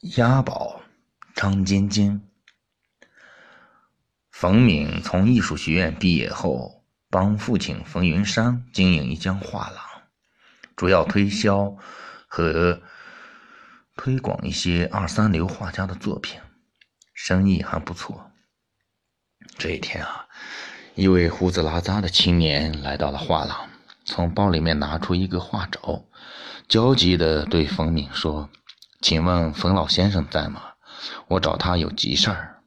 押宝张晶晶。冯敏从艺术学院毕业后，帮父亲冯云山经营一家画廊，主要推销和推广一些二三流画家的作品，生意还不错。这一天啊，一位胡子拉碴的青年来到了画廊，从包里面拿出一个画轴，焦急地对冯敏说。请问冯老先生在吗？我找他有急事儿。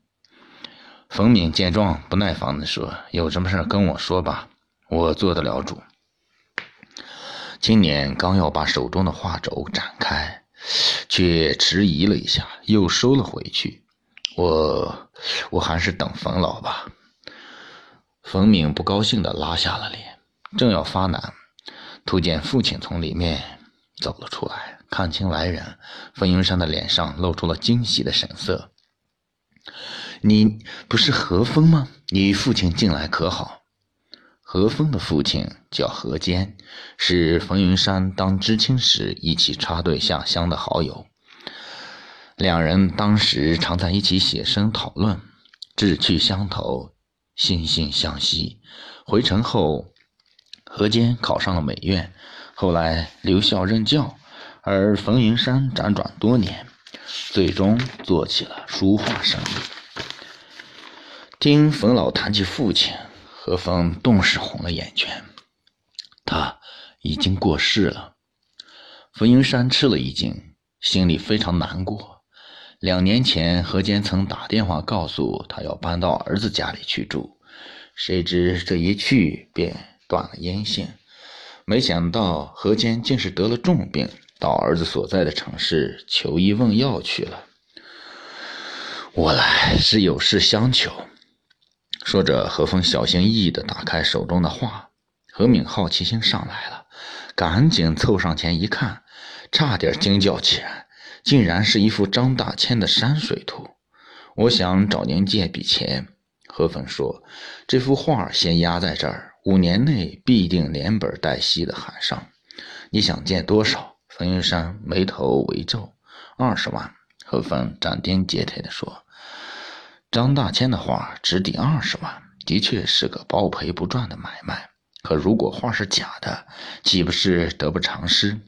冯敏见状，不耐烦地说：“有什么事儿跟我说吧，我做得了主。”青年刚要把手中的画轴展开，却迟疑了一下，又收了回去。我我还是等冯老吧。冯敏不高兴地拉下了脸，正要发难，突见父亲从里面走了出来。看清来人，冯云山的脸上露出了惊喜的神色。你不是何峰吗？你父亲近来可好？何峰的父亲叫何坚，是冯云山当知青时一起插队下乡的好友。两人当时常在一起写生讨论，志趣相投，惺惺相惜。回城后，何坚考上了美院，后来留校任教。而冯云山辗转多年，最终做起了书画生意。听冯老谈起父亲，何峰顿时红了眼圈。他已经过世了。冯云山吃了一惊，心里非常难过。两年前，何坚曾打电话告诉他要搬到儿子家里去住，谁知这一去便断了音信。没想到何坚竟是得了重病。到儿子所在的城市求医问药去了。我来是有事相求。说着，何峰小心翼翼地打开手中的画。何敏好奇心上来了，赶紧凑上前一看，差点惊叫起来，竟然是一幅张大千的山水图。我想找您借笔钱。何峰说：“这幅画先压在这儿，五年内必定连本带息的还上。你想借多少？”冯云山眉头微皱，二十万。何峰斩钉截铁地说：“张大千的画值抵二十万，的确是个包赔不赚的买卖。可如果画是假的，岂不是得不偿失？”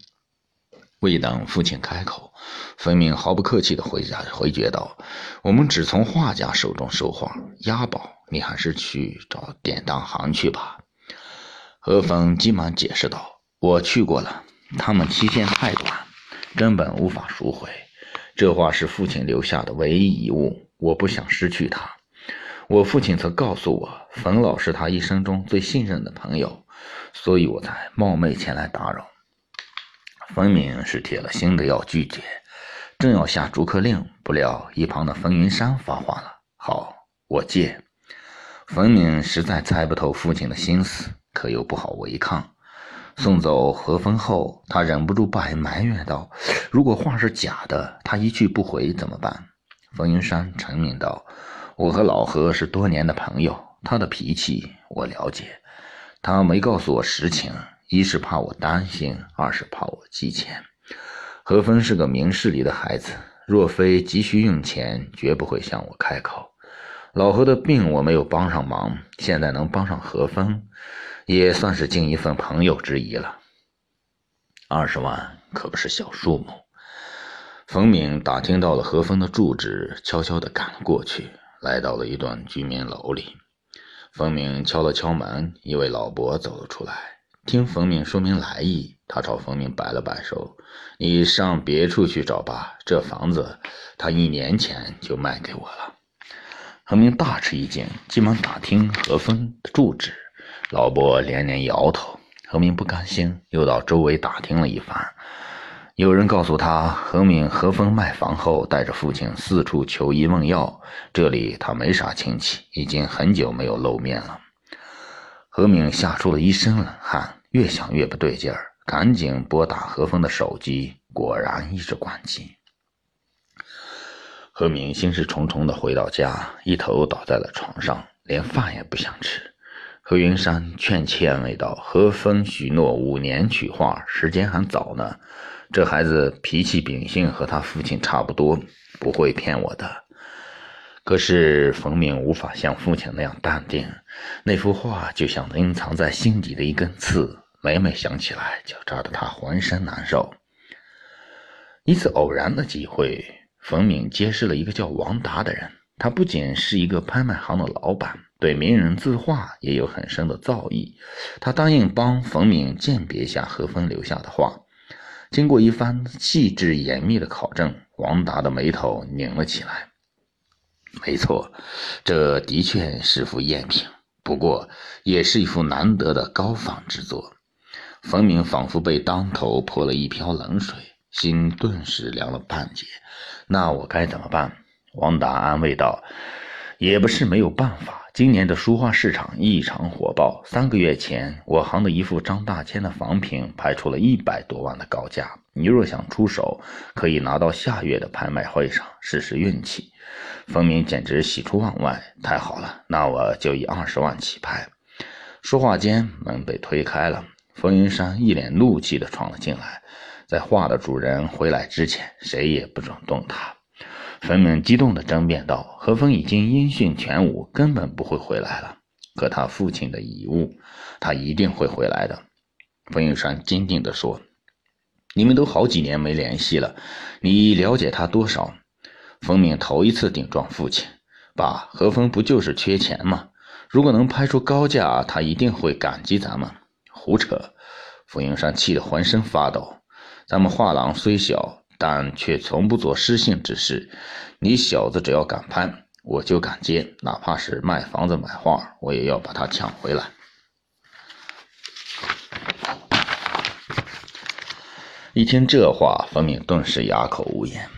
未等父亲开口，冯明毫不客气地回答回绝道：“我们只从画家手中收画，押宝你还是去找典当行去吧。”何峰急忙解释道：“我去过了。”他们期限太短，根本无法赎回。这画是父亲留下的唯一遗物，我不想失去它。我父亲曾告诉我，冯老是他一生中最信任的朋友，所以我才冒昧前来打扰。分明是铁了心的要拒绝，正要下逐客令，不料一旁的冯云山发话了：“好，我借。”冯明实在猜不透父亲的心思，可又不好违抗。送走何峰后，他忍不住埋埋怨道：“如果画是假的，他一去不回怎么办？”冯云山沉吟道：“我和老何是多年的朋友，他的脾气我了解。他没告诉我实情，一是怕我担心，二是怕我寄钱。何峰是个明事理的孩子，若非急需用钱，绝不会向我开口。老何的病我没有帮上忙，现在能帮上何峰。”也算是尽一份朋友之谊了。二十万可不是小数目。冯敏打听到了何峰的住址，悄悄地赶了过去，来到了一栋居民楼里。冯敏敲了敲门，一位老伯走了出来。听冯敏说明来意，他朝冯敏摆了摆手：“你上别处去找吧，这房子他一年前就卖给我了。”何明大吃一惊，急忙打听何峰的住址。老伯连连摇头，何明不甘心，又到周围打听了一番。有人告诉他，何敏何峰卖房后，带着父亲四处求医问药，这里他没啥亲戚，已经很久没有露面了。何敏吓出了一身冷汗，越想越不对劲儿，赶紧拨打何峰的手机，果然一直关机。何敏心事重重的回到家，一头倒在了床上，连饭也不想吃。何云山劝切安慰道：“何峰许诺五年取画，时间还早呢，这孩子脾气秉性和他父亲差不多，不会骗我的。可是冯明无法像父亲那样淡定，那幅画就像隐藏在心底的一根刺，每每想起来就扎得他浑身难受。一次偶然的机会，冯敏结识了一个叫王达的人，他不仅是一个拍卖行的老板，对名人字画也有很深的造诣。他答应帮冯敏鉴别下何峰留下的画。经过一番细致严密的考证，王达的眉头拧了起来。没错，这的确是幅赝品，不过也是一幅难得的高仿之作。冯明仿佛被当头泼了一瓢冷水，心顿时凉了半截。那我该怎么办？王达安慰道：“也不是没有办法。今年的书画市场异常火爆。三个月前，我行的一幅张大千的仿品拍出了一百多万的高价。你若想出手，可以拿到下月的拍卖会上试试运气。”冯明简直喜出望外，太好了，那我就以二十万起拍。说话间，门被推开了，冯云山一脸怒气地闯了进来。在画的主人回来之前，谁也不准动他。冯明激动地争辩道：“何峰已经音讯全无，根本不会回来了。可他父亲的遗物，他一定会回来的。”冯云山坚定地说：“你们都好几年没联系了，你了解他多少？”冯明头一次顶撞父亲，爸，何峰不就是缺钱吗？如果能拍出高价，他一定会感激咱们。胡扯！冯云山气得浑身发抖。咱们画廊虽小，但却从不做失信之事。你小子只要敢攀，我就敢接，哪怕是卖房子买画，我也要把它抢回来。一听这话，冯敏顿时哑口无言。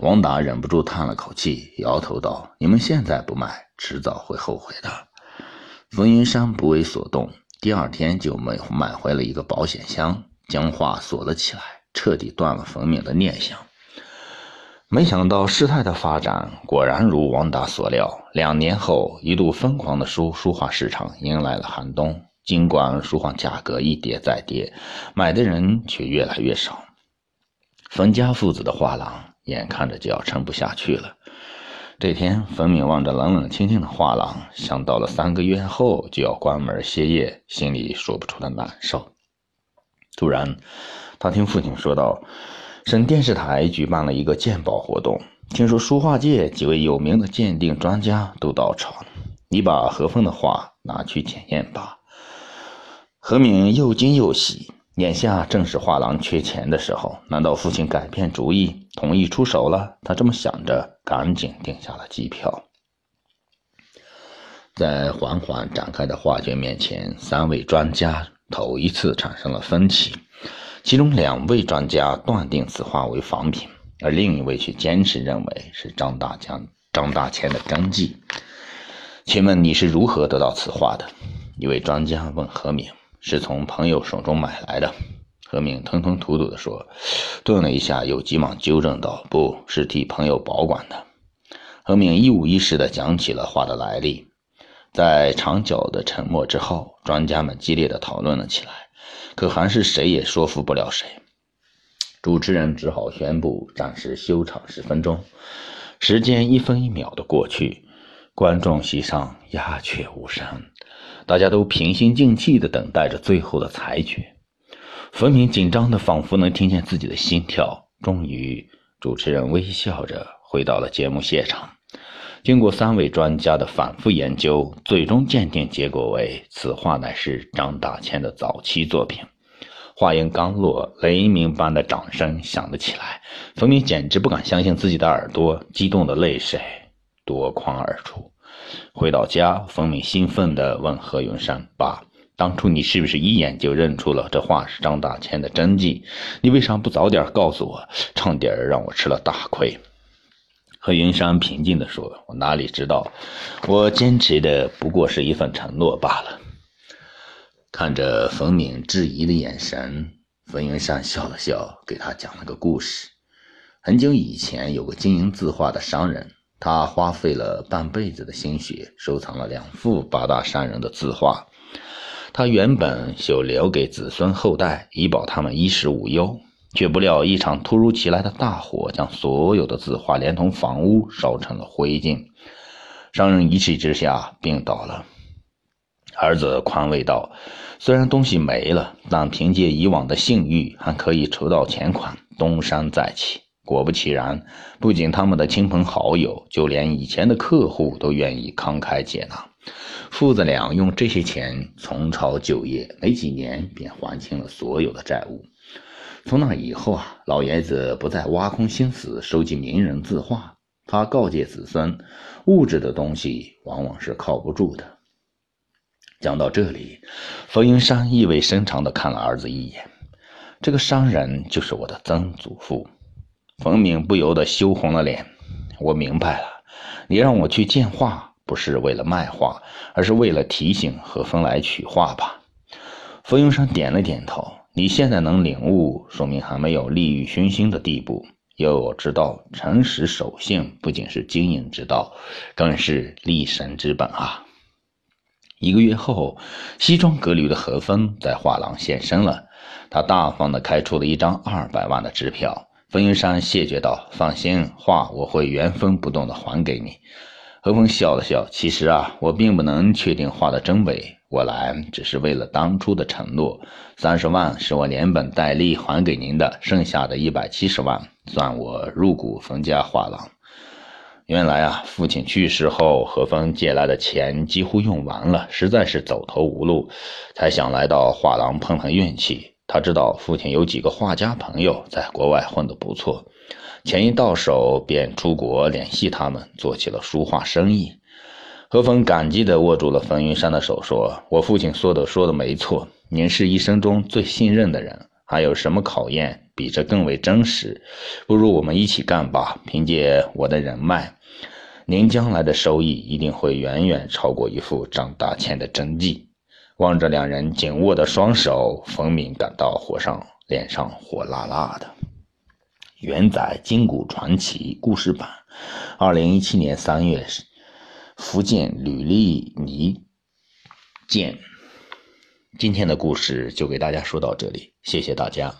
王达忍不住叹了口气，摇头道：“你们现在不卖，迟早会后悔的。”冯云山不为所动，第二天就买买回了一个保险箱，将画锁了起来，彻底断了冯敏的念想。没想到事态的发展果然如王达所料，两年后，一度疯狂的书书画市场迎来了寒冬。尽管书画价格一跌再跌，买的人却越来越少。冯家父子的画廊。眼看着就要撑不下去了。这天，冯敏望着冷冷清清的画廊，想到了三个月后就要关门歇业，心里说不出的难受。突然，他听父亲说道：“省电视台举办了一个鉴宝活动，听说书画界几位有名的鉴定专家都到场，你把何峰的画拿去检验吧。”何敏又惊又喜。眼下正是画廊缺钱的时候，难道父亲改变主意，同意出手了？他这么想着，赶紧订下了机票。在缓缓展开的画卷面前，三位专家头一次产生了分歧。其中两位专家断定此画为仿品，而另一位却坚持认为是张大江、张大千的真迹。请问你是如何得到此画的？一位专家问何敏。是从朋友手中买来的，何敏吞吞吐吐地说，顿了一下，又急忙纠正道：“不是替朋友保管的。”何敏一五一十地讲起了画的来历。在长久的沉默之后，专家们激烈的讨论了起来，可还是谁也说服不了谁。主持人只好宣布暂时休场十分钟。时间一分一秒的过去，观众席上鸦雀无声。大家都平心静气的等待着最后的裁决。冯明紧张的仿佛能听见自己的心跳。终于，主持人微笑着回到了节目现场。经过三位专家的反复研究，最终鉴定结果为：此画乃是张大千的早期作品。话音刚落，雷鸣般的掌声响了起来。冯明简直不敢相信自己的耳朵，激动的泪水夺眶而出。回到家，冯明兴奋地问何云山：“爸，当初你是不是一眼就认出了这画是张大千的真迹？你为啥不早点告诉我，差点让我吃了大亏？”何云山平静地说：“我哪里知道，我坚持的不过是一份承诺罢了。”看着冯敏质疑的眼神，冯云山笑了笑，给他讲了个故事：很久以前，有个经营字画的商人。他花费了半辈子的心血，收藏了两幅八大山人的字画。他原本想留给子孙后代，以保他们衣食无忧。却不料一场突如其来的大火将所有的字画连同房屋烧成了灰烬。商人一气之下病倒了。儿子宽慰道：“虽然东西没了，但凭借以往的信誉，还可以筹到钱款，东山再起。”果不其然，不仅他们的亲朋好友，就连以前的客户都愿意慷慨解囊。父子俩用这些钱重操旧业，没几年便还清了所有的债务。从那以后啊，老爷子不再挖空心思收集名人字画。他告诫子孙，物质的东西往往是靠不住的。讲到这里，冯云山意味深长地看了儿子一眼。这个商人就是我的曾祖父。冯敏不由得羞红了脸。我明白了，你让我去见画，不是为了卖画，而是为了提醒何风来取画吧？冯云山点了点头。你现在能领悟，说明还没有利欲熏心的地步。要知道，诚实守信不仅是经营之道，更是立身之本啊！一个月后，西装革履的何峰在画廊现身了，他大方地开出了一张二百万的支票。冯云山谢绝道：“放心，画我会原封不动的还给你。”何峰笑了笑：“其实啊，我并不能确定画的真伪，我来只是为了当初的承诺。三十万是我连本带利还给您的，剩下的一百七十万算我入股冯家画廊。”原来啊，父亲去世后，何峰借来的钱几乎用完了，实在是走投无路，才想来到画廊碰碰运气。他知道父亲有几个画家朋友在国外混得不错，钱一到手便出国联系他们，做起了书画生意。何风感激地握住了冯云山的手，说：“我父亲说的说的没错，您是一生中最信任的人，还有什么考验比这更为真实？不如我们一起干吧！凭借我的人脉，您将来的收益一定会远远超过一副张大千的真迹。”望着两人紧握的双手，冯敏感到火上脸上火辣辣的。原载《金谷传奇》故事版，二零一七年三月，福建吕丽妮见。今天的故事就给大家说到这里，谢谢大家。